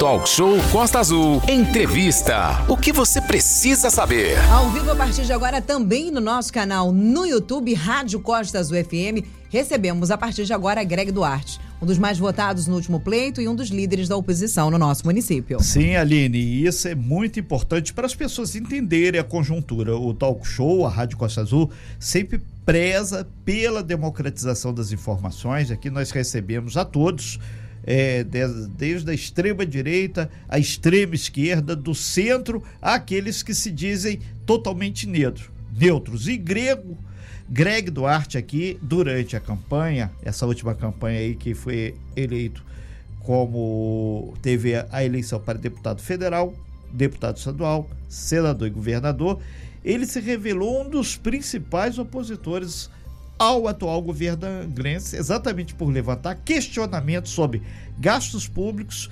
Talk Show Costa Azul. Entrevista. O que você precisa saber? Ao vivo a partir de agora também no nosso canal no YouTube Rádio Costa Azul FM. Recebemos a partir de agora Greg Duarte, um dos mais votados no último pleito e um dos líderes da oposição no nosso município. Sim, Aline, e isso é muito importante para as pessoas entenderem a conjuntura. O Talk Show, a Rádio Costa Azul, sempre preza pela democratização das informações. Aqui nós recebemos a todos é, desde a extrema direita à extrema esquerda, do centro àqueles que se dizem totalmente neutro, neutros. E grego, Greg Duarte aqui, durante a campanha, essa última campanha aí que foi eleito como teve a eleição para deputado federal, deputado estadual, senador e governador, ele se revelou um dos principais opositores ao atual governo angrense, exatamente por levantar questionamentos sobre gastos públicos,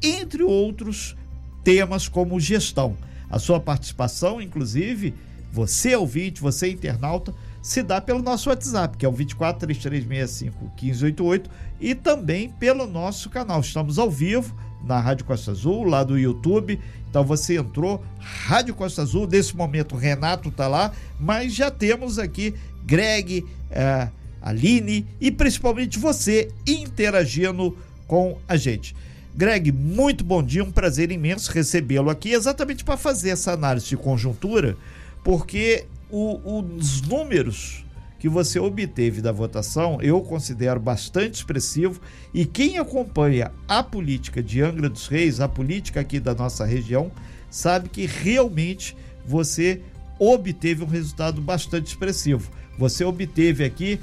entre outros temas como gestão. A sua participação, inclusive, você ouvinte, você internauta, se dá pelo nosso WhatsApp, que é o 2433651588 e também pelo nosso canal. Estamos ao vivo na Rádio Costa Azul, lá do YouTube. Então você entrou, Rádio Costa Azul, nesse momento Renato está lá, mas já temos aqui Greg, uh, Aline e principalmente você interagindo com a gente. Greg, muito bom dia, um prazer imenso recebê-lo aqui, exatamente para fazer essa análise de conjuntura, porque o, os números que você obteve da votação eu considero bastante expressivo e quem acompanha a política de Angra dos Reis, a política aqui da nossa região, sabe que realmente você obteve um resultado bastante expressivo. Você obteve aqui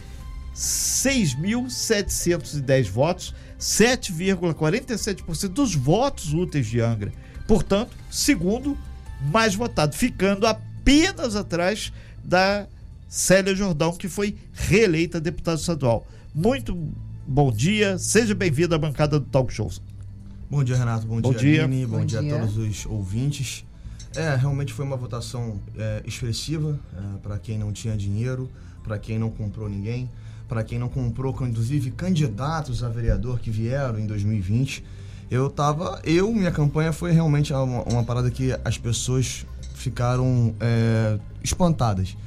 6.710 votos, 7,47% dos votos úteis de Angra. Portanto, segundo mais votado, ficando apenas atrás da Célia Jordão, que foi reeleita deputada estadual. Muito bom dia, seja bem-vindo à bancada do Talk Show. Bom dia, Renato. Bom, bom dia, dia. Aline. Bom, bom dia. dia a todos os ouvintes. É, realmente foi uma votação é, expressiva é, para quem não tinha dinheiro, para quem não comprou ninguém, para quem não comprou, inclusive, candidatos a vereador que vieram em 2020. Eu tava. Eu, minha campanha foi realmente uma, uma parada que as pessoas ficaram é, espantadas.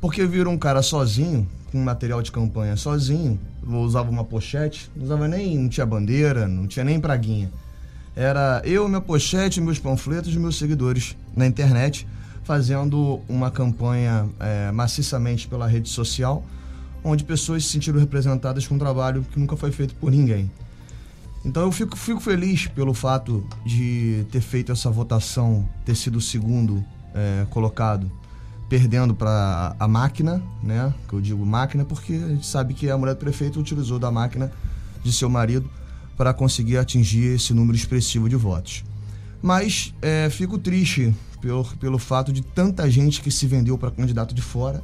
Porque viram um cara sozinho, com material de campanha sozinho, usava uma pochete, não usava nem. não tinha bandeira, não tinha nem praguinha era eu, minha pochete, meus panfletos, meus seguidores na internet, fazendo uma campanha é, maciçamente pela rede social, onde pessoas se sentiram representadas com um trabalho que nunca foi feito por ninguém. Então eu fico, fico feliz pelo fato de ter feito essa votação, ter sido o segundo é, colocado, perdendo para a máquina, né? Que eu digo máquina porque a gente sabe que a mulher do prefeito utilizou da máquina de seu marido para conseguir atingir esse número expressivo de votos. Mas é, fico triste pelo, pelo fato de tanta gente que se vendeu para candidato de fora.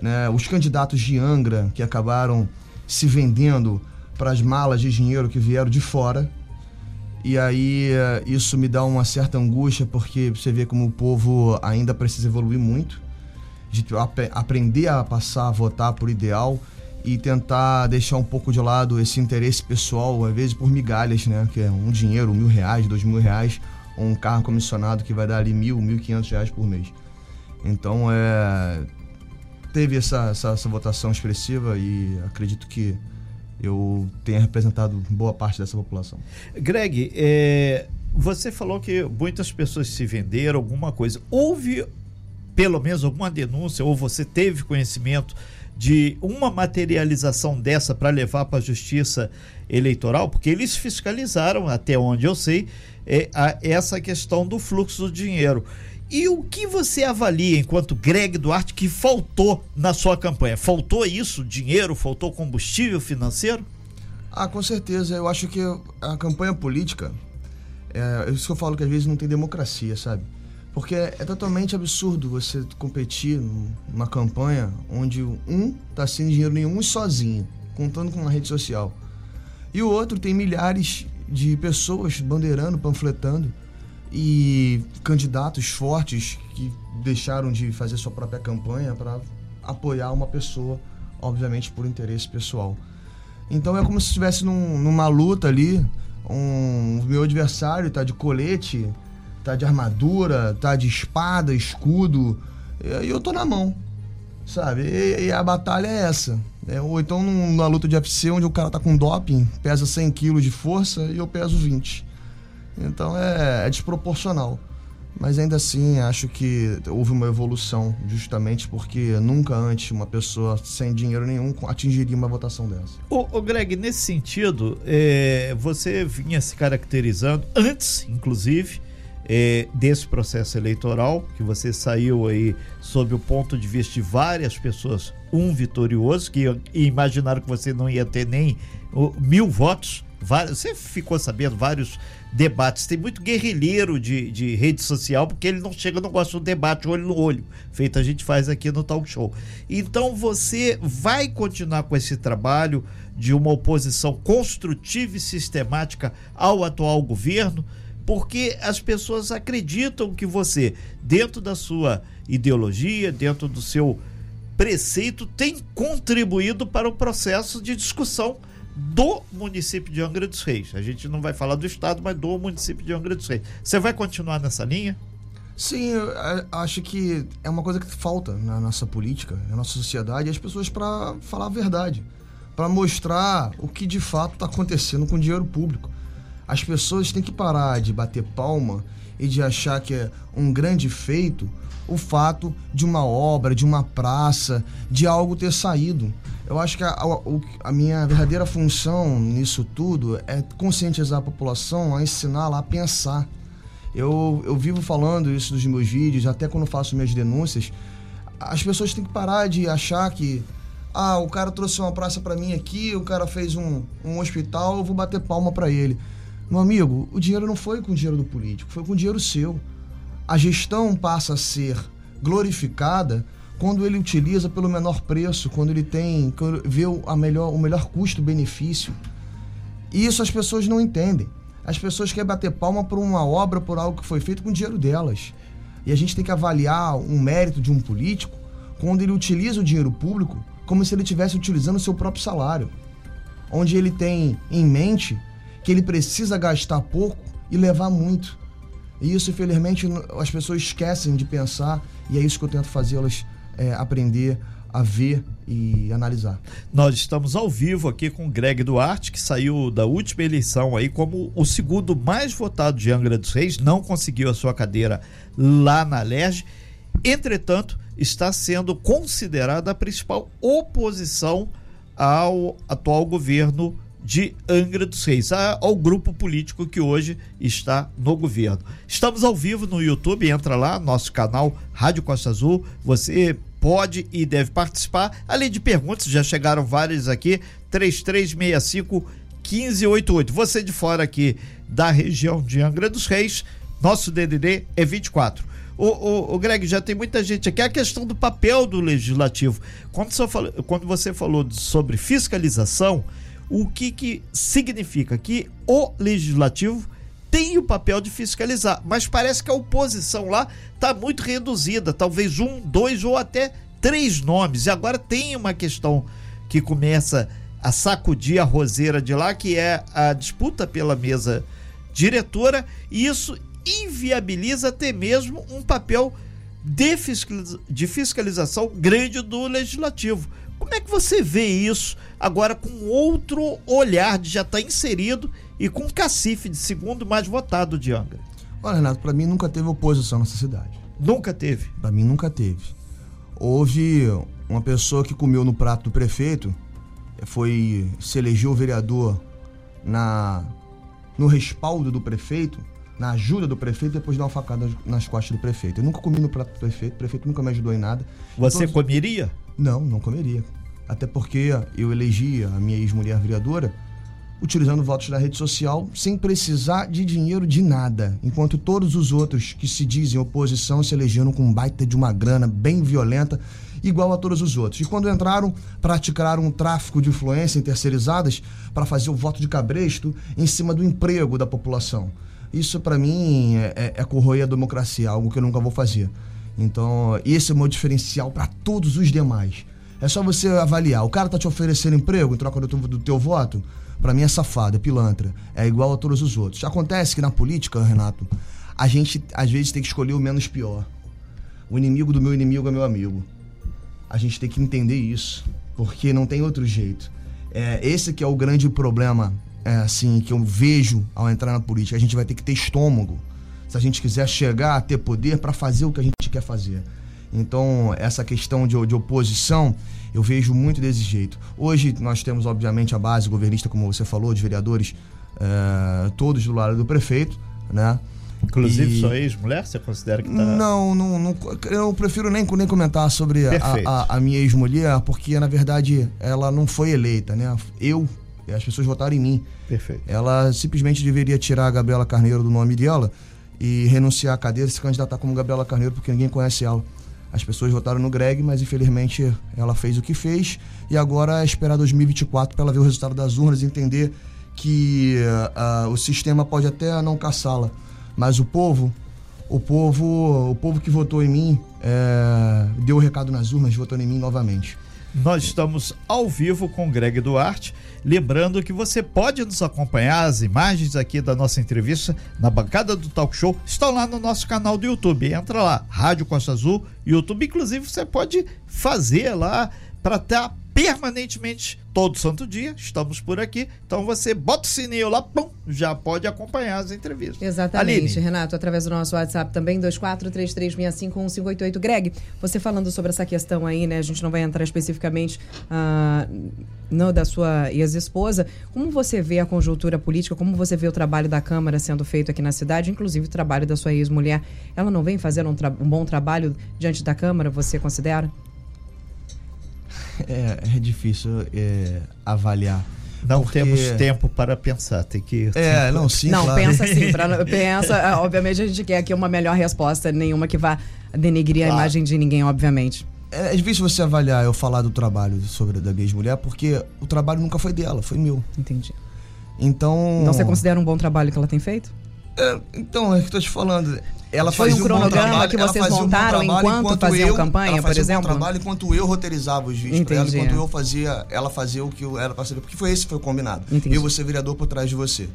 Né? Os candidatos de Angra que acabaram se vendendo para as malas de dinheiro que vieram de fora. E aí é, isso me dá uma certa angústia, porque você vê como o povo ainda precisa evoluir muito, de aprender a passar a votar por ideal e tentar deixar um pouco de lado esse interesse pessoal, às vezes por migalhas, né? Que é um dinheiro, mil reais, dois mil reais, ou um carro comissionado que vai dar ali mil, mil e quinhentos reais por mês. Então, é... Teve essa, essa, essa votação expressiva e acredito que eu tenha representado boa parte dessa população. Greg, é, você falou que muitas pessoas se venderam, alguma coisa. Houve pelo menos alguma denúncia, ou você teve conhecimento de uma materialização dessa para levar para a justiça eleitoral, porque eles fiscalizaram, até onde eu sei, é, a, essa questão do fluxo do dinheiro. E o que você avalia enquanto Greg Duarte que faltou na sua campanha? Faltou isso, dinheiro, faltou combustível financeiro? Ah, com certeza. Eu acho que a campanha política, é, isso que eu falo que às vezes não tem democracia, sabe? Porque é totalmente absurdo você competir numa campanha onde um tá sem dinheiro nenhum e sozinho, contando com uma rede social. E o outro tem milhares de pessoas bandeirando, panfletando e candidatos fortes que deixaram de fazer sua própria campanha para apoiar uma pessoa, obviamente por interesse pessoal. Então é como se estivesse num, numa luta ali Um, o meu adversário tá de colete, tá de armadura, tá de espada, escudo, e eu tô na mão, sabe? E, e a batalha é essa. É, ou então numa luta de UFC onde o cara tá com doping, pesa 100 quilos de força e eu peso 20. Então é, é desproporcional. Mas ainda assim, acho que houve uma evolução, justamente porque nunca antes uma pessoa sem dinheiro nenhum atingiria uma votação dessa. Ô, ô Greg, nesse sentido, é, você vinha se caracterizando, antes, inclusive, é, desse processo eleitoral, que você saiu aí sob o ponto de vista de várias pessoas, um vitorioso, que imaginaram que você não ia ter nem mil votos. Você ficou sabendo vários debates. Tem muito guerrilheiro de, de rede social, porque ele não chega, não gosta do debate olho no olho, feito a gente faz aqui no Talk Show. Então você vai continuar com esse trabalho de uma oposição construtiva e sistemática ao atual governo, porque as pessoas acreditam que você, dentro da sua ideologia, dentro do seu preceito, tem contribuído para o processo de discussão do município de Angra dos Reis. A gente não vai falar do estado, mas do município de Angra dos Reis. Você vai continuar nessa linha? Sim, eu acho que é uma coisa que falta na nossa política, na nossa sociedade, as pessoas para falar a verdade, para mostrar o que de fato está acontecendo com o dinheiro público. As pessoas têm que parar de bater palma e de achar que é um grande feito o fato de uma obra, de uma praça, de algo ter saído. Eu acho que a, a, a, minha verdadeira função nisso tudo é conscientizar a população, a ensiná-la a pensar. Eu, eu vivo falando isso nos meus vídeos, até quando faço minhas denúncias. As pessoas têm que parar de achar que ah, o cara trouxe uma praça para mim aqui, o cara fez um, um hospital, eu vou bater palma para ele. Meu amigo, o dinheiro não foi com o dinheiro do político, foi com o dinheiro seu. A gestão passa a ser glorificada quando ele utiliza pelo menor preço, quando ele tem, quando vê a melhor, o melhor custo-benefício. E isso as pessoas não entendem. As pessoas querem bater palma por uma obra, por algo que foi feito com o dinheiro delas. E a gente tem que avaliar um mérito de um político quando ele utiliza o dinheiro público como se ele estivesse utilizando o seu próprio salário. Onde ele tem em mente que ele precisa gastar pouco e levar muito. E isso, infelizmente, as pessoas esquecem de pensar, e é isso que eu tento fazê-las é, aprender a ver e analisar. Nós estamos ao vivo aqui com o Greg Duarte, que saiu da última eleição aí como o segundo mais votado de Angra dos Reis, não conseguiu a sua cadeira lá na LERJ. Entretanto, está sendo considerada a principal oposição ao atual governo de Angra dos Reis, ao grupo político que hoje está no governo. Estamos ao vivo no YouTube, entra lá, nosso canal Rádio Costa Azul. Você pode e deve participar. Além de perguntas, já chegaram várias aqui. 3365 1588. Você de fora aqui da região de Angra dos Reis, nosso DDD é 24. O, o, o, Greg, já tem muita gente aqui. A questão do papel do legislativo. Quando você falou, quando você falou sobre fiscalização, o que, que significa que o legislativo tem o papel de fiscalizar, mas parece que a oposição lá está muito reduzida, talvez um, dois ou até três nomes. E agora tem uma questão que começa a sacudir a roseira de lá, que é a disputa pela mesa diretora, e isso inviabiliza até mesmo um papel de fiscalização grande do legislativo. Como é que você vê isso agora com outro olhar de já estar tá inserido e com cacife de segundo mais votado de Angra? Olha, Renato, para mim nunca teve oposição nessa cidade. Nunca teve? Para mim nunca teve. Houve uma pessoa que comeu no prato do prefeito, foi se elegeu vereador na no respaldo do prefeito, na ajuda do prefeito, depois de dar uma facada nas costas do prefeito. Eu nunca comi no prato do prefeito, o prefeito nunca me ajudou em nada. Você então, comeria? Não, não comeria. Até porque eu elegi a minha ex-mulher vereadora utilizando votos da rede social sem precisar de dinheiro de nada, enquanto todos os outros que se dizem oposição se elegeram com um baita de uma grana bem violenta, igual a todos os outros. E quando entraram, praticaram um tráfico de influência terceirizadas para fazer o voto de cabresto em cima do emprego da população. Isso, para mim, é, é, é corroer a democracia, algo que eu nunca vou fazer. Então, esse é o meu diferencial para todos os demais. É só você avaliar. O cara tá te oferecendo emprego em troca do teu, do teu voto? para mim é safado, é pilantra, é igual a todos os outros. Acontece que na política, Renato, a gente às vezes tem que escolher o menos pior. O inimigo do meu inimigo é meu amigo. A gente tem que entender isso, porque não tem outro jeito. É, esse que é o grande problema, é, assim, que eu vejo ao entrar na política. A gente vai ter que ter estômago se a gente quiser chegar a ter poder para fazer o que a gente quer fazer. Então, essa questão de, de, oposição, eu vejo muito desse jeito. Hoje, nós temos, obviamente, a base governista, como você falou, de vereadores, é, todos do lado do prefeito, né? Inclusive, e... sua ex-mulher, você considera que tá... Não, não, não eu prefiro nem, nem comentar sobre a, a, a, minha ex-mulher, porque, na verdade, ela não foi eleita, né? Eu, as pessoas votaram em mim. Perfeito. Ela simplesmente deveria tirar a Gabriela Carneiro do nome dela e renunciar à cadeira e se candidatar como Gabriela Carneiro, porque ninguém conhece ela. As pessoas votaram no Greg, mas infelizmente ela fez o que fez e agora é esperar 2024 para ela ver o resultado das urnas e entender que uh, o sistema pode até não caçá-la, mas o povo, o povo, o povo que votou em mim é, deu o recado nas urnas, votou em mim novamente. Nós estamos ao vivo com Greg Duarte. Lembrando que você pode nos acompanhar, as imagens aqui da nossa entrevista na bancada do Talk Show estão lá no nosso canal do YouTube. Entra lá, Rádio Costa Azul, YouTube. Inclusive, você pode fazer lá para estar tá permanentemente, todo santo dia, estamos por aqui. Então você bota o sininho lá, pum, já pode acompanhar as entrevistas. Exatamente, Aline. Renato, através do nosso WhatsApp também, 2433651588. Greg, você falando sobre essa questão aí, né? A gente não vai entrar especificamente uh, no, da sua ex-esposa. Como você vê a conjuntura política, como você vê o trabalho da Câmara sendo feito aqui na cidade, inclusive o trabalho da sua ex-mulher? Ela não vem fazendo um, um bom trabalho diante da Câmara, você considera? É, é difícil é, avaliar. Não porque... temos tempo para pensar, tem que. É, não, sim. Não, claro. pensa sim. Pra, pensa, é, obviamente a gente quer aqui uma melhor resposta, nenhuma que vá denegrir claro. a imagem de ninguém, obviamente. É, é difícil você avaliar, eu falar do trabalho sobre da Gays Mulher, porque o trabalho nunca foi dela, foi meu. Entendi. Então. Então você considera um bom trabalho que ela tem feito? É, então, é que eu tô te falando ela Foi um cronograma que vocês montaram um enquanto, enquanto, faziam eu, campanha, por exemplo? Um trabalho enquanto eu roteirizava os vídeos para ela, enquanto eu fazia, ela fazia o que era para saber. Porque foi esse que foi o combinado. Entendi. Eu vou ser vereador por trás de você.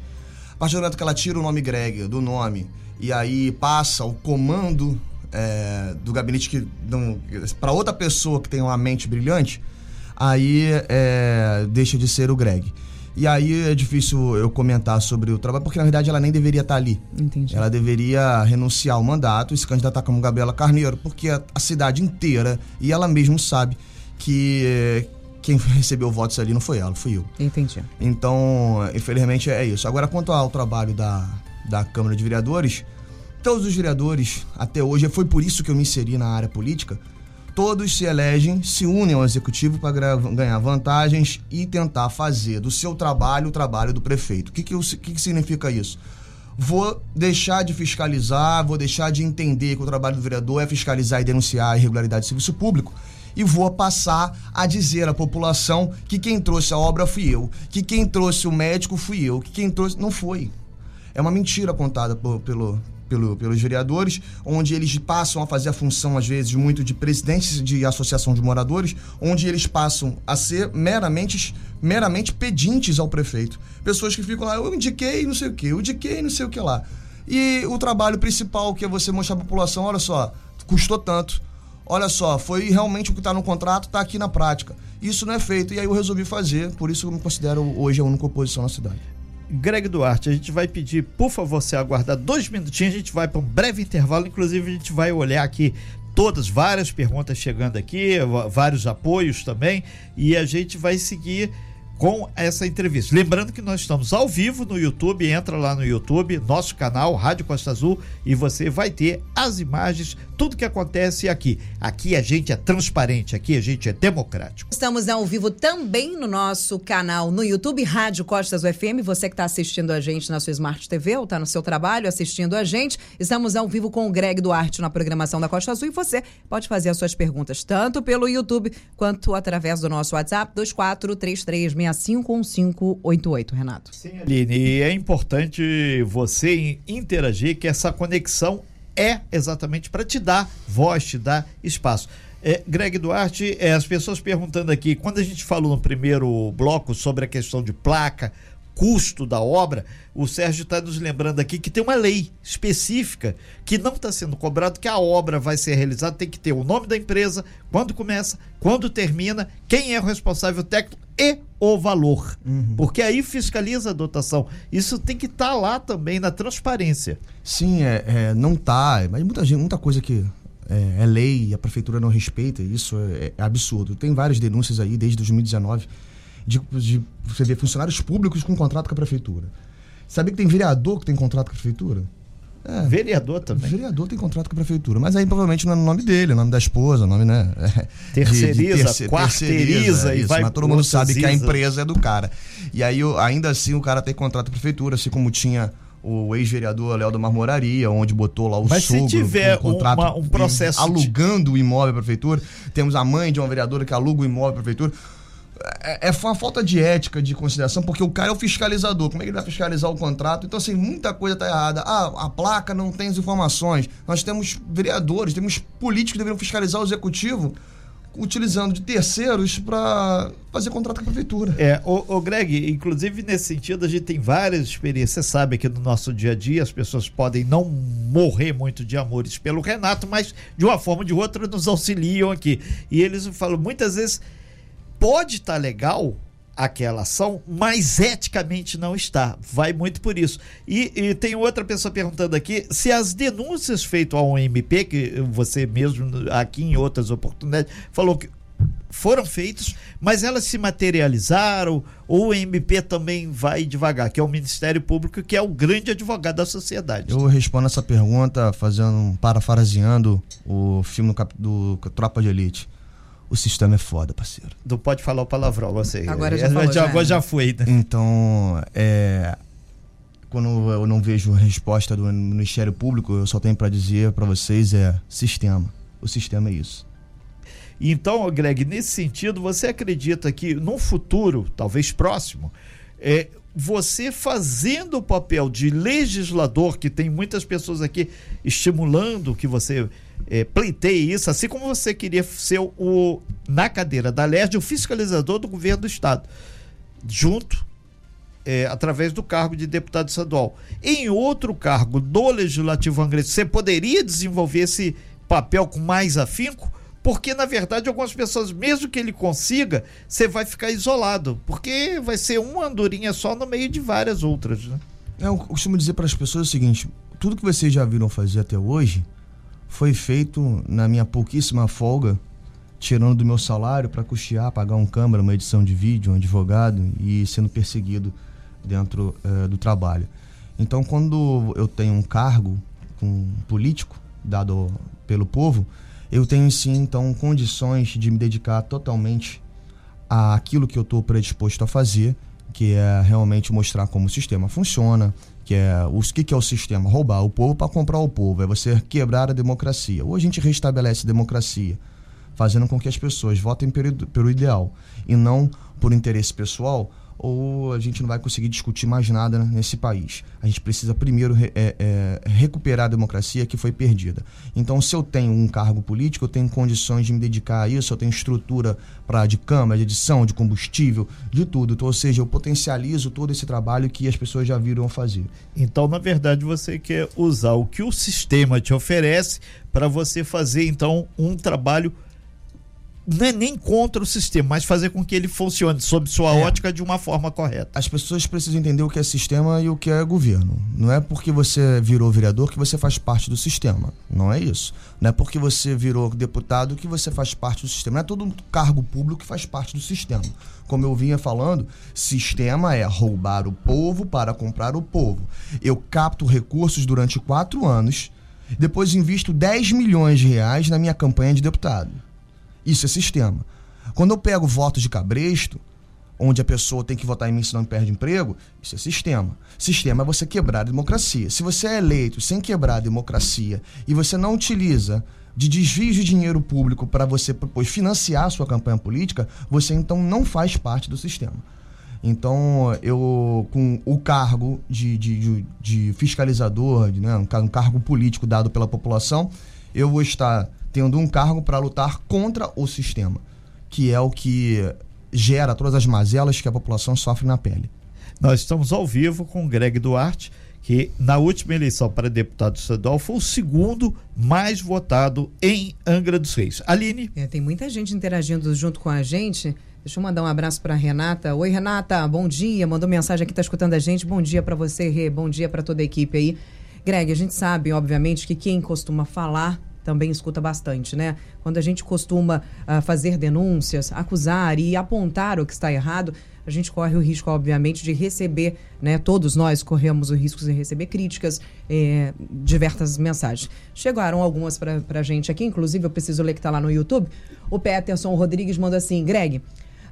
A partir do momento que ela tira o nome Greg do nome e aí passa o comando é, do gabinete que para outra pessoa que tem uma mente brilhante, aí é, deixa de ser o Greg. E aí é difícil eu comentar sobre o trabalho, porque na verdade ela nem deveria estar ali. Entendi. Ela deveria renunciar ao mandato e se candidatar como Gabriela Carneiro, porque a, a cidade inteira, e ela mesma sabe que eh, quem recebeu votos ali não foi ela, fui eu. Entendi. Então, infelizmente é isso. Agora, quanto ao trabalho da, da Câmara de Vereadores, todos os vereadores, até hoje, foi por isso que eu me inseri na área política, todos se elegem, se unem ao executivo para ganhar vantagens e tentar fazer do seu trabalho o trabalho do prefeito. O que, que, que, que significa isso? Vou deixar de fiscalizar, vou deixar de entender que o trabalho do vereador é fiscalizar e denunciar a irregularidade de serviço público e vou passar a dizer à população que quem trouxe a obra fui eu, que quem trouxe o médico fui eu, que quem trouxe. Não foi. É uma mentira contada por, pelo, pelo, pelos vereadores, onde eles passam a fazer a função, às vezes, muito de presidentes de associação de moradores, onde eles passam a ser meramente, meramente pedintes ao prefeito. Pessoas que ficam lá, eu indiquei não sei o que, eu indiquei não sei o que lá. E o trabalho principal, que é você mostrar à população, olha só, custou tanto. Olha só, foi realmente o que está no contrato, está aqui na prática. Isso não é feito. E aí eu resolvi fazer, por isso eu me considero hoje a única oposição na cidade. Greg Duarte, a gente vai pedir, por favor, você aguardar dois minutinhos, a gente vai para um breve intervalo, inclusive a gente vai olhar aqui todas, várias perguntas chegando aqui, vários apoios também, e a gente vai seguir com essa entrevista. Lembrando que nós estamos ao vivo no YouTube, entra lá no YouTube, nosso canal Rádio Costa Azul e você vai ter as imagens, tudo que acontece aqui. Aqui a gente é transparente, aqui a gente é democrático. Estamos ao vivo também no nosso canal no YouTube Rádio Costas UFM. Você que está assistindo a gente na sua Smart TV ou está no seu trabalho assistindo a gente, estamos ao vivo com o Greg Duarte na programação da Costa Azul e você pode fazer as suas perguntas tanto pelo YouTube quanto através do nosso WhatsApp 2433 651588, Renato. Sim, Aline, e é importante você interagir, que essa conexão é exatamente para te dar voz, te dar espaço. É, Greg Duarte, é, as pessoas perguntando aqui, quando a gente falou no primeiro bloco sobre a questão de placa, custo da obra, o Sérgio está nos lembrando aqui que tem uma lei específica que não está sendo cobrado, que a obra vai ser realizada, tem que ter o nome da empresa, quando começa, quando termina, quem é o responsável técnico e o valor. Uhum. Porque aí fiscaliza a dotação. Isso tem que estar tá lá também na transparência. Sim, é, é não está, mas muita, gente, muita coisa que é, é, lei e a prefeitura não respeita, isso é, é absurdo. Tem várias denúncias aí desde 2019 de, de você ver funcionários públicos com contrato com a prefeitura. Sabia que tem vereador que tem contrato com a prefeitura? É, vereador também. Vereador tem contrato com a prefeitura, mas aí provavelmente não é o nome dele, é o nome da esposa, o nome, né? Terceiriza, de, de terce, quarteiriza e vai Mas todo mundo sabe que a empresa é do cara. E aí, ainda assim, o cara tem contrato com a prefeitura, assim como tinha o ex-vereador Léo do Marmoraria, onde botou lá o Mas sogro, se tiver um, contrato, uma, um processo alugando de... o imóvel à prefeitura, temos a mãe de uma vereadora que aluga o imóvel à prefeitura é, é uma falta de ética, de consideração, porque o cara é o fiscalizador. Como é que ele vai fiscalizar o contrato? Então, assim, muita coisa está errada. Ah, a placa não tem as informações. Nós temos vereadores, temos políticos que deveriam fiscalizar o executivo utilizando de terceiros para fazer contrato com a prefeitura. É, o, o, Greg, inclusive nesse sentido, a gente tem várias experiências. Você sabe que no nosso dia a dia as pessoas podem não morrer muito de amores pelo Renato, mas de uma forma ou de outra nos auxiliam aqui. E eles falam muitas vezes pode estar tá legal aquela ação, mas eticamente não está. Vai muito por isso. E, e, tem outra pessoa perguntando aqui se as denúncias feitas ao MP, que você mesmo aqui em outras oportunidades falou que foram feitas, mas elas se materializaram, ou o MP também vai devagar, que é o Ministério Público, que é o grande advogado da sociedade. Eu respondo essa pergunta fazendo, parafraseando o filme do, do Tropa de Elite o sistema é foda, parceiro. Não pode falar o palavrão, você. Agora já, falou, já, agora já foi. Né? Então, é, quando eu não vejo resposta do Ministério Público, eu só tenho para dizer para vocês é sistema. O sistema é isso. Então, Greg, nesse sentido, você acredita que no futuro, talvez próximo, é, você fazendo o papel de legislador, que tem muitas pessoas aqui estimulando que você é, pleiteie isso, assim como você queria ser o, na cadeira da LERJ, o fiscalizador do governo do Estado, junto, é, através do cargo de deputado estadual. Em outro cargo do Legislativo Angrense, você poderia desenvolver esse papel com mais afinco? Porque, na verdade, algumas pessoas, mesmo que ele consiga, você vai ficar isolado. Porque vai ser uma andorinha só no meio de várias outras. Né? Eu costumo dizer para as pessoas o seguinte: tudo que vocês já viram fazer até hoje foi feito na minha pouquíssima folga, tirando do meu salário para custear, pagar um câmara, uma edição de vídeo, um advogado e sendo perseguido dentro uh, do trabalho. Então, quando eu tenho um cargo com político dado pelo povo, eu tenho sim então condições de me dedicar totalmente àquilo que eu estou predisposto a fazer, que é realmente mostrar como o sistema funciona, que é o que, que é o sistema? Roubar o povo para comprar o povo, é você quebrar a democracia. Ou a gente restabelece a democracia, fazendo com que as pessoas votem pelo, pelo ideal e não por interesse pessoal, ou a gente não vai conseguir discutir mais nada nesse país. A gente precisa primeiro é, é, recuperar a democracia que foi perdida. Então, se eu tenho um cargo político, eu tenho condições de me dedicar a isso, eu tenho estrutura para de câmara, de edição, de combustível, de tudo. Então, ou seja, eu potencializo todo esse trabalho que as pessoas já viram fazer. Então, na verdade, você quer usar o que o sistema te oferece para você fazer então um trabalho é nem contra o sistema, mas fazer com que ele funcione sob sua é. ótica de uma forma correta. As pessoas precisam entender o que é sistema e o que é governo. Não é porque você virou vereador que você faz parte do sistema. Não é isso. Não é porque você virou deputado que você faz parte do sistema. Não é todo um cargo público que faz parte do sistema. Como eu vinha falando, sistema é roubar o povo para comprar o povo. Eu capto recursos durante quatro anos, depois invisto 10 milhões de reais na minha campanha de deputado. Isso é sistema. Quando eu pego votos de cabresto, onde a pessoa tem que votar em mim senão perde emprego, isso é sistema. Sistema é você quebrar a democracia. Se você é eleito sem quebrar a democracia e você não utiliza de desvios de dinheiro público para você depois financiar a sua campanha política, você então não faz parte do sistema. Então, eu, com o cargo de, de, de fiscalizador, de, né, um cargo político dado pela população, eu vou estar tendo um cargo para lutar contra o sistema, que é o que gera todas as mazelas que a população sofre na pele. Nós estamos ao vivo com o Greg Duarte, que na última eleição para deputado estadual foi o segundo mais votado em Angra dos Reis. Aline? É, tem muita gente interagindo junto com a gente. Deixa eu mandar um abraço para Renata. Oi, Renata, bom dia. Mandou mensagem aqui, tá escutando a gente. Bom dia para você, Rê. Bom dia para toda a equipe aí. Greg, a gente sabe, obviamente, que quem costuma falar também escuta bastante, né? Quando a gente costuma uh, fazer denúncias, acusar e apontar o que está errado, a gente corre o risco, obviamente, de receber, né? Todos nós corremos o risco de receber críticas, eh, diversas mensagens. Chegaram algumas para a gente aqui, inclusive eu preciso ler que está lá no YouTube. O Peterson Rodrigues manda assim: Greg,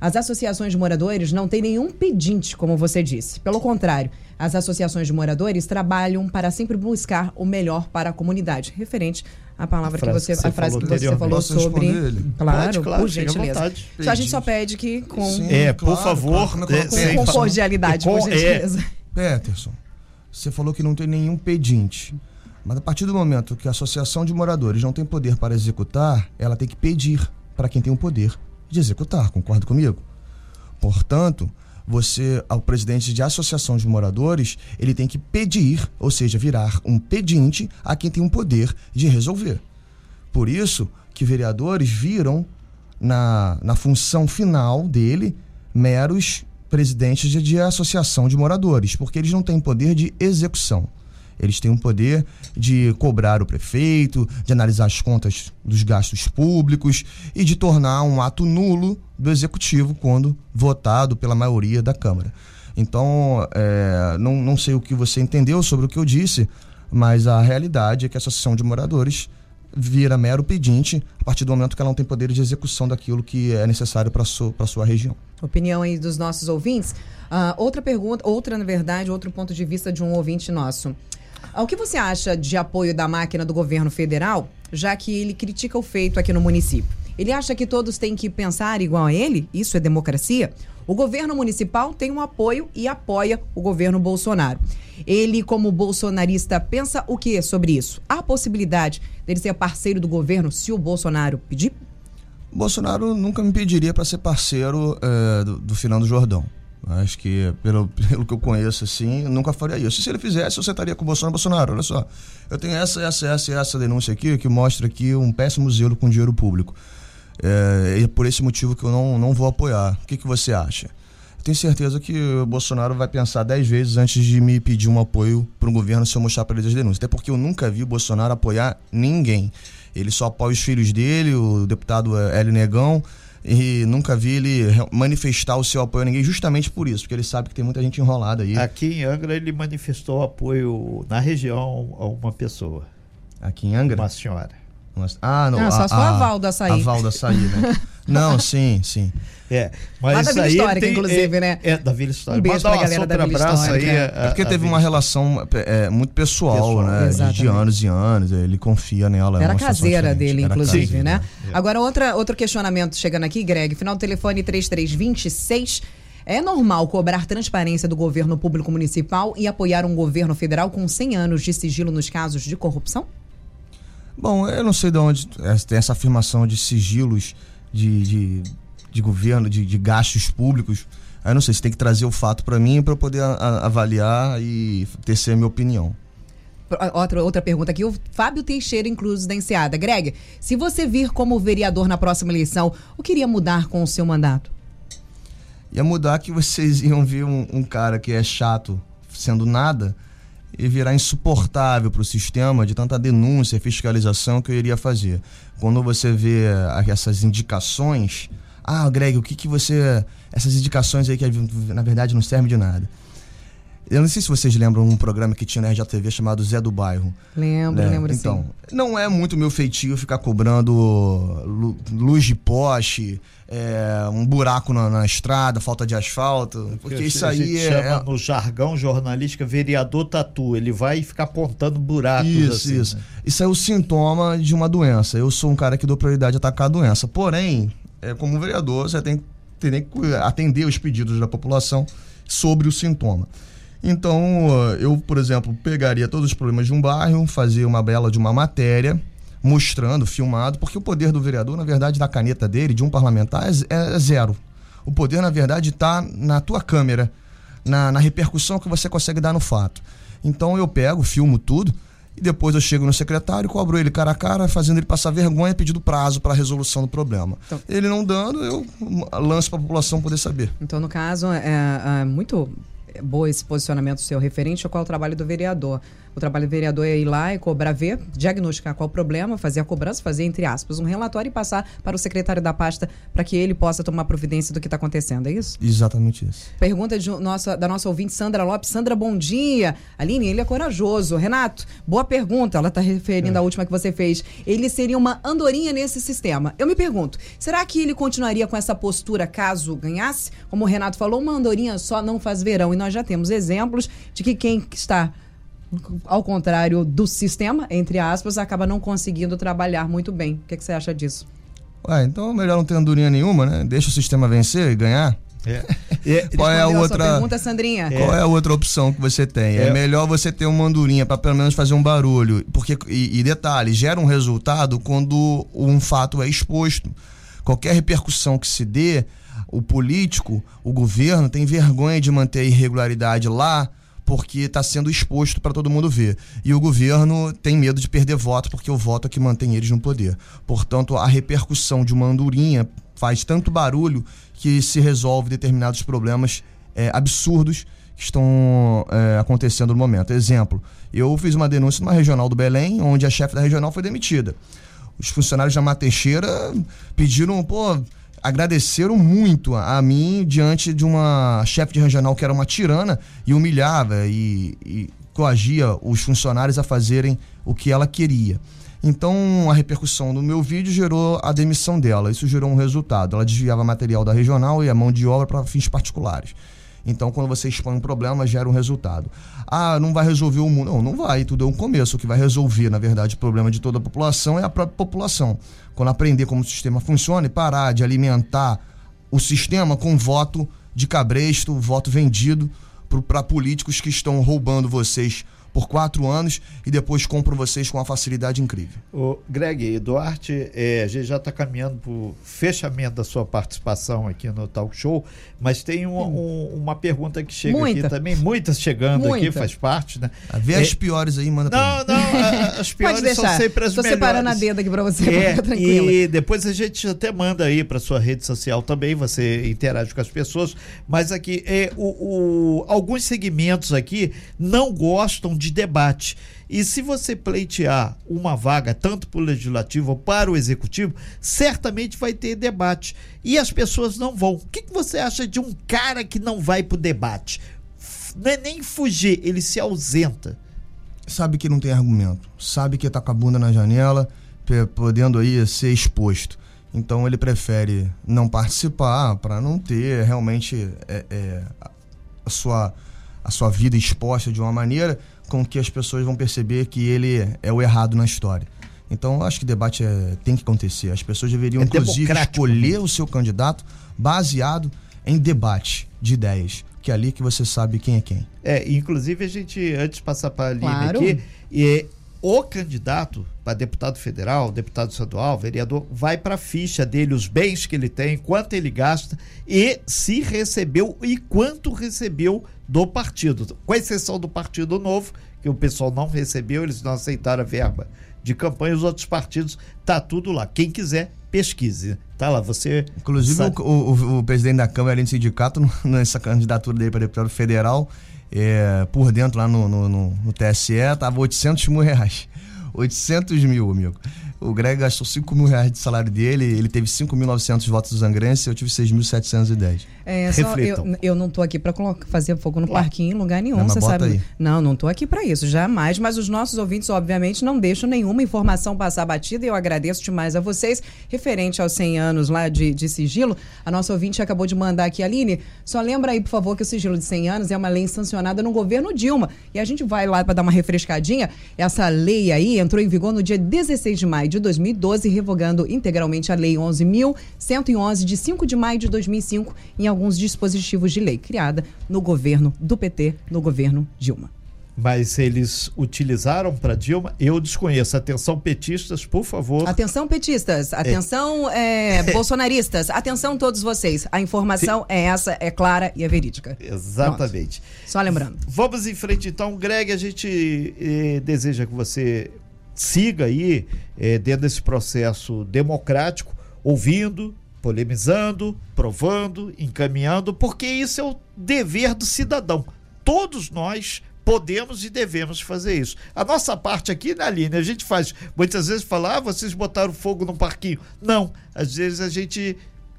as associações de moradores não têm nenhum pedinte, como você disse. Pelo contrário, as associações de moradores trabalham para sempre buscar o melhor para a comunidade, referente à palavra a que você, que você a frase que você falou sobre. Claro, Pode, claro, por gentileza. Só a gente só pede que com Sim, é, por claro, favor, claro, é, com, com cordialidade, com, por gentileza. É. Peterson, você falou que não tem nenhum pedinte. Mas a partir do momento que a associação de moradores não tem poder para executar, ela tem que pedir para quem tem o poder de executar, concorda comigo? Portanto, você, ao presidente de associação de moradores, ele tem que pedir, ou seja, virar um pedinte a quem tem o poder de resolver. Por isso que vereadores viram na, na função final dele meros presidentes de, de associação de moradores, porque eles não têm poder de execução. Eles têm o poder de cobrar o prefeito, de analisar as contas dos gastos públicos e de tornar um ato nulo do executivo quando votado pela maioria da Câmara. Então, é, não, não sei o que você entendeu sobre o que eu disse, mas a realidade é que a Associação de Moradores vira mero pedinte a partir do momento que ela não tem poder de execução daquilo que é necessário para sua, a sua região. Opinião aí dos nossos ouvintes. Uh, outra pergunta, outra, na verdade, outro ponto de vista de um ouvinte nosso. O que você acha de apoio da máquina do governo federal, já que ele critica o feito aqui no município? Ele acha que todos têm que pensar igual a ele? Isso é democracia? O governo municipal tem um apoio e apoia o governo Bolsonaro. Ele, como bolsonarista, pensa o que sobre isso? Há possibilidade dele ser parceiro do governo se o Bolsonaro pedir? Bolsonaro nunca me pediria para ser parceiro é, do, do Fernando Jordão. Acho que, pelo, pelo que eu conheço, assim, nunca faria isso. Se ele fizesse, eu sentaria com o Bolsonaro. Bolsonaro, olha só, eu tenho essa, essa, essa essa denúncia aqui que mostra aqui um péssimo zelo com dinheiro público. É, é por esse motivo que eu não, não vou apoiar. O que, que você acha? Eu tenho certeza que o Bolsonaro vai pensar dez vezes antes de me pedir um apoio para o governo se eu mostrar para ele as denúncias. Até porque eu nunca vi o Bolsonaro apoiar ninguém. Ele só apoia os filhos dele, o deputado Hélio Negão e nunca vi ele manifestar o seu apoio a ninguém justamente por isso, porque ele sabe que tem muita gente enrolada aí. Aqui em Angra ele manifestou apoio na região a uma pessoa. Aqui em Angra? Uma senhora. Ah, não. Ah, só a, sua aval da açaí. Aval da açaí, né? não, sim, sim. É, mas Lá da Vila Histórica, tem, inclusive, é, né? É, da Vila Histórica. Um beijo Mandar pra galera da Vila Histórica. Aí, é, é porque teve uma relação é, muito pessoal, pessoal né? De, de, anos e anos. Ele confia nela. É Era caseira dele, Era inclusive, caseira, né? É. Agora, outra, outro questionamento chegando aqui, Greg. Final do telefone 3326. É normal cobrar transparência do governo público municipal e apoiar um governo federal com 100 anos de sigilo nos casos de corrupção? Bom, eu não sei de onde tem essa afirmação de sigilos de, de de governo, de, de gastos públicos. Aí não sei, você tem que trazer o fato para mim para eu poder a, a, avaliar e tecer a minha opinião. Outra, outra pergunta aqui, o Fábio Teixeira, incluso da Enseada. Greg, se você vir como vereador na próxima eleição, o que iria mudar com o seu mandato? Ia mudar que vocês iam ver um, um cara que é chato sendo nada e virar insuportável para o sistema de tanta denúncia e fiscalização que eu iria fazer. Quando você vê essas indicações, ah, Greg, o que que você. Essas indicações aí que na verdade não servem de nada. Eu não sei se vocês lembram um programa que tinha na RJTV chamado Zé do Bairro. Lembro, né? lembro então, sim. Não é muito meu feitio ficar cobrando luz de poste, é, um buraco na, na, estrada, falta de asfalto. Porque, isso aí é, chama é. No jargão jornalístico, vereador tatu. Ele vai ficar apontando buracos. Isso, assim, isso. Né? Isso é o sintoma de uma doença. Eu sou um cara que dou prioridade a atacar a doença. Porém, é, como vereador, você tem, tem que atender os pedidos da população sobre o sintoma. Então, eu, por exemplo, pegaria todos os problemas de um bairro, fazia uma bela de uma matéria, mostrando, filmado, porque o poder do vereador, na verdade, da caneta dele, de um parlamentar, é, é zero. O poder, na verdade, está na tua câmera na, na repercussão que você consegue dar no fato. Então eu pego, filmo tudo, e depois eu chego no secretário, cobro ele cara a cara, fazendo ele passar vergonha, pedindo prazo para a resolução do problema. Então, ele não dando, eu lanço para a população poder saber. Então, no caso, é, é muito bom esse posicionamento seu referente ao qual é o trabalho do vereador. O trabalho do vereador é ir lá e cobrar, ver, diagnosticar qual o problema, fazer a cobrança, fazer, entre aspas, um relatório e passar para o secretário da pasta para que ele possa tomar providência do que está acontecendo, é isso? Exatamente isso. Pergunta de nossa, da nossa ouvinte Sandra Lopes. Sandra, bom dia. Aline, ele é corajoso. Renato, boa pergunta. Ela está referindo é. à última que você fez. Ele seria uma andorinha nesse sistema. Eu me pergunto, será que ele continuaria com essa postura caso ganhasse? Como o Renato falou, uma andorinha só não faz verão. E nós já temos exemplos de que quem está ao contrário do sistema, entre aspas, acaba não conseguindo trabalhar muito bem. O que, é que você acha disso? Ué, então é melhor não ter andorinha nenhuma, né? Deixa o sistema vencer e ganhar. É. É, qual é a outra pergunta, Sandrinha? Qual é a outra opção que você tem? É, é melhor você ter uma andorinha para pelo menos fazer um barulho, porque e, e detalhe, gera um resultado quando um fato é exposto. Qualquer repercussão que se dê, o político, o governo tem vergonha de manter a irregularidade lá porque está sendo exposto para todo mundo ver. E o governo tem medo de perder voto, porque o voto é que mantém eles no poder. Portanto, a repercussão de uma andorinha faz tanto barulho que se resolve determinados problemas é, absurdos que estão é, acontecendo no momento. Exemplo, eu fiz uma denúncia numa regional do Belém, onde a chefe da regional foi demitida. Os funcionários da Mateixeira pediram, pô, agradeceram muito a, mim diante de uma chefe de regional que era uma tirana e humilhava e, e coagia os funcionários a fazerem o que ela queria. Então, a repercussão do meu vídeo gerou a demissão dela. Isso gerou um resultado. Ela desviava material da regional e a mão de obra para fins particulares. Então, quando você expõe um problema, gera um resultado. Ah, não vai resolver o mundo. Não, não vai. Tudo é um começo. O que vai resolver, na verdade, o problema de toda a população é a própria população quando aprender como o sistema funciona e parar de alimentar o sistema com voto de cabresto, voto vendido para políticos que estão roubando vocês por quatro anos e depois compro vocês com uma facilidade incrível. O Greg Duarte, é, a gente já está caminhando para o fechamento da sua participação aqui no Talk Show, mas tem um, um, uma pergunta que chega Muita. aqui também, muitas chegando Muita. aqui, faz parte, né? Vê é, as piores aí, manda Não, não, a, as piores são sempre as Tô melhores. separando a dedo aqui para você, é, E depois a gente até manda aí para sua rede social também, você interage com as pessoas, mas aqui, é, o, o alguns segmentos aqui não gostam de de debate. E se você pleitear uma vaga, tanto para o legislativo ou para o executivo, certamente vai ter debate. E as pessoas não vão. O que, que você acha de um cara que não vai para o debate? Não é nem fugir, ele se ausenta. Sabe que não tem argumento. Sabe que está com a bunda na janela, podendo aí ser exposto. Então ele prefere não participar para não ter realmente é, é, a, sua, a sua vida exposta de uma maneira com que as pessoas vão perceber que ele é o errado na história. Então, eu acho que debate é, tem que acontecer. As pessoas deveriam, é inclusive, escolher o seu candidato baseado em debate de ideias, que é ali que você sabe quem é quem. É, inclusive, a gente, antes de passar para a Aline claro. aqui, e o candidato para deputado federal, deputado estadual, vereador, vai para a ficha dele, os bens que ele tem, quanto ele gasta e se recebeu e quanto recebeu do partido. Com exceção do Partido Novo, que o pessoal não recebeu, eles não aceitaram a verba de campanha, os outros partidos, tá tudo lá. Quem quiser, pesquise. Tá lá, você. Inclusive, o, o, o, presidente da Câmara, além do sindicato, nessa candidatura dele para deputado federal, é, por dentro lá no, no, no, no TSE, tava 800 mil reais. 800 mil, amigo. O Greg gastou 5 mil reais de salário dele, ele teve 5.900 votos do Zangrense, eu tive 6.710. É, só eu, eu não tô aqui para fazer fogo no parquinho em lugar nenhum, você sabe. Aí. Não, não tô aqui para isso, jamais, mas os nossos ouvintes, obviamente, não deixam nenhuma informação passar batida e eu agradeço demais a vocês. Referente aos 100 anos lá de, de sigilo, a nossa ouvinte acabou de mandar aqui, Aline, só lembra aí, por favor, que o sigilo de 100 anos é uma lei sancionada no governo Dilma. E a gente vai lá para dar uma refrescadinha. Essa lei aí entrou em vigor no dia 16 de maio de 2012, revogando integralmente a Lei 11.111, de 5 de maio de 2005, em alguns dispositivos de lei, criada no governo do PT, no governo Dilma. mas eles utilizaram para Dilma, eu desconheço. Atenção, petistas, por favor. Atenção, petistas. Atenção, é. É, bolsonaristas. Atenção, todos vocês. A informação Sim. é essa, é clara e é verídica. Exatamente. Pronto. Só lembrando. Vamos em frente, então. Greg, a gente eh, deseja que você siga aí eh, dentro desse processo democrático, ouvindo, polemizando, provando, encaminhando, porque isso é o dever do cidadão. Todos nós podemos e devemos fazer isso. A nossa parte aqui, na linha, a gente faz. Muitas vezes fala, ah, vocês botaram fogo no parquinho. Não, às vezes a gente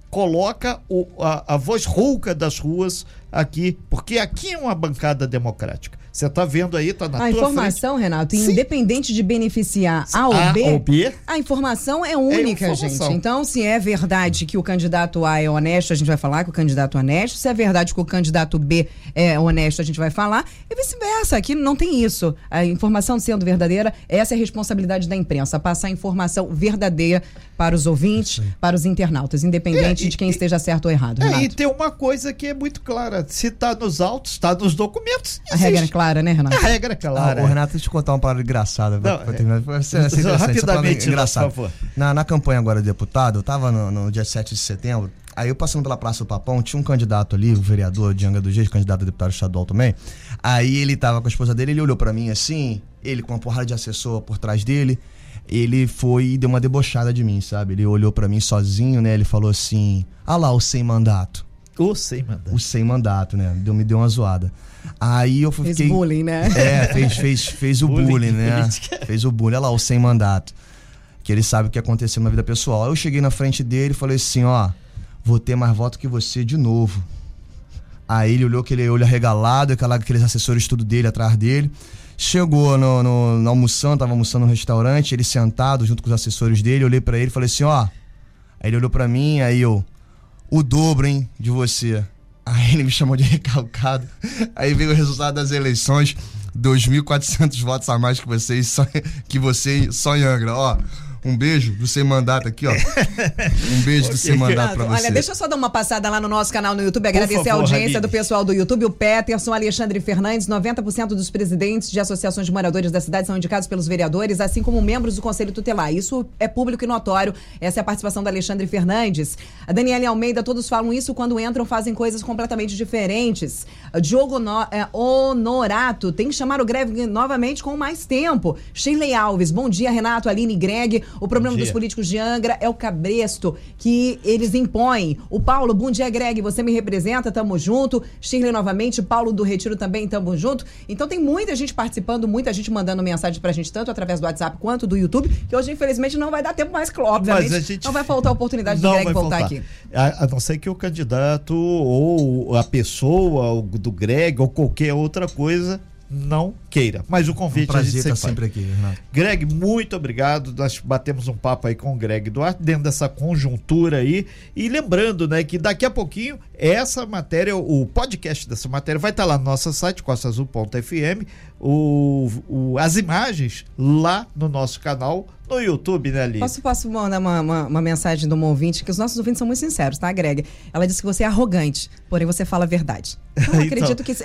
coloca o, a, a voz rouca das ruas aqui, porque aqui é uma bancada democrática. Você está vendo aí, está na A informação, frente. Renato, Sim. independente de beneficiar A ou, a B, ou B, a informação é única, é informação. gente. Então, se é verdade que o candidato A é honesto, a gente vai falar que o candidato é honesto. Se é verdade que o candidato B é honesto, a gente vai falar. E vice-versa. Aqui não tem isso. A informação sendo verdadeira, essa é a responsabilidade da imprensa. Passar a informação verdadeira para os ouvintes, para os internautas, independente é, e, de quem e, esteja certo ou errado. É, e tem uma coisa que é muito clara: se está nos autos, está nos documentos. A regra é clara, né, Renato? A regra é clara. Ah, o Renato, deixa eu contar uma parada engraçada. Não, pra, terminar. É, rapidamente, engraçado. Na, na campanha agora de deputado, eu estava no, no dia 7 de setembro. Aí eu passando pela Praça do Papão, tinha um candidato ali, o vereador de Anga do Jeito, candidato a deputado estadual também. Aí ele tava com a esposa dele, ele olhou para mim assim, ele com uma porrada de assessor por trás dele ele foi e deu uma debochada de mim, sabe? Ele olhou para mim sozinho, né? Ele falou assim: Ah lá, o sem mandato. O sem mandato. O sem mandato, né? Deu, me deu uma zoada. Aí eu fiquei. Fez bullying, né? É, fez, fez, fez o bullying, bullying né? Política. Fez o bullying. Olha lá, o sem mandato. Que ele sabe o que aconteceu na vida pessoal. Aí eu cheguei na frente dele e falei assim: Ó, vou ter mais voto que você de novo. Aí ele olhou aquele olho arregalado, aquela, aqueles assessores tudo dele atrás dele. Chegou no, no, no almoçando, tava almoçando no restaurante, ele sentado junto com os assessores dele, olhei para ele e falei assim, ó. Aí ele olhou para mim, aí eu, o dobro, hein, de você. Ele me chamou de recalcado. Aí veio o resultado das eleições, 2.400 votos a mais que vocês, que você só em Angra, ó. Um beijo do Sem Mandato aqui, ó. Um beijo okay. do Sem Mandato pra você. Olha, deixa eu só dar uma passada lá no nosso canal no YouTube, agradecer favor, a audiência do pessoal do YouTube, o Peterson, Alexandre Fernandes, 90% dos presidentes de associações de moradores da cidade são indicados pelos vereadores, assim como membros do Conselho Tutelar. Isso é público e notório. Essa é a participação da Alexandre Fernandes. A Daniela Almeida, todos falam isso quando entram, fazem coisas completamente diferentes. Diogo no, é, Honorato, tem que chamar o greve novamente com mais tempo. Shirley Alves, bom dia, Renato, Aline Greg. O problema dos políticos de Angra é o cabresto que eles impõem. O Paulo, bom dia, Greg. Você me representa, tamo junto. Shirley novamente, Paulo do Retiro também, tamo junto. Então tem muita gente participando, muita gente mandando mensagem pra gente, tanto através do WhatsApp quanto do YouTube, que hoje, infelizmente, não vai dar tempo mais, obviamente. Gente... Não vai faltar a oportunidade de Greg voltar faltar. aqui. A, a, não ser que o candidato ou a pessoa do Greg ou qualquer outra coisa não queira. Mas o convite um prazer a gente sempre, tá sempre aqui, Renato. Greg, muito obrigado. Nós batemos um papo aí com o Greg Duarte dentro dessa conjuntura aí. E lembrando, né, que daqui a pouquinho essa matéria, o podcast dessa matéria vai estar lá no nosso site, costaazul.fm, o, o, as imagens lá no nosso canal no YouTube, né, Ali? Posso, posso mandar uma, uma, uma, mensagem de uma ouvinte, que os nossos ouvintes são muito sinceros, tá, Greg? Ela disse que você é arrogante, porém você fala a verdade. Eu então, acredito que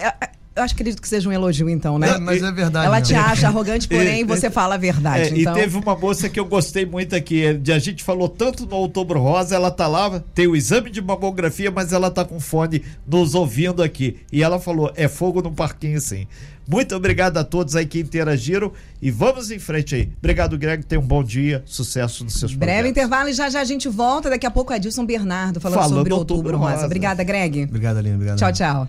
eu acho, acredito que seja um elogio, então, né? É, mas é verdade. Ela te acha arrogante, porém você fala a verdade. É, então... E teve uma moça que eu gostei muito aqui. De, a gente falou tanto no Outubro Rosa, ela tá lá, tem o exame de mamografia, mas ela tá com fone nos ouvindo aqui. E ela falou: é fogo no parquinho, sim. Muito obrigado a todos aí que interagiram e vamos em frente aí. Obrigado, Greg. Tenha um bom dia, sucesso nos seus Breve projetos. intervalo e já já a gente volta. Daqui a pouco a Dilson Bernardo falando, falando sobre Outubro, Outubro Rosa. Rosa. Obrigada, Greg. Obrigado, Aline. Obrigado. Tchau, tchau.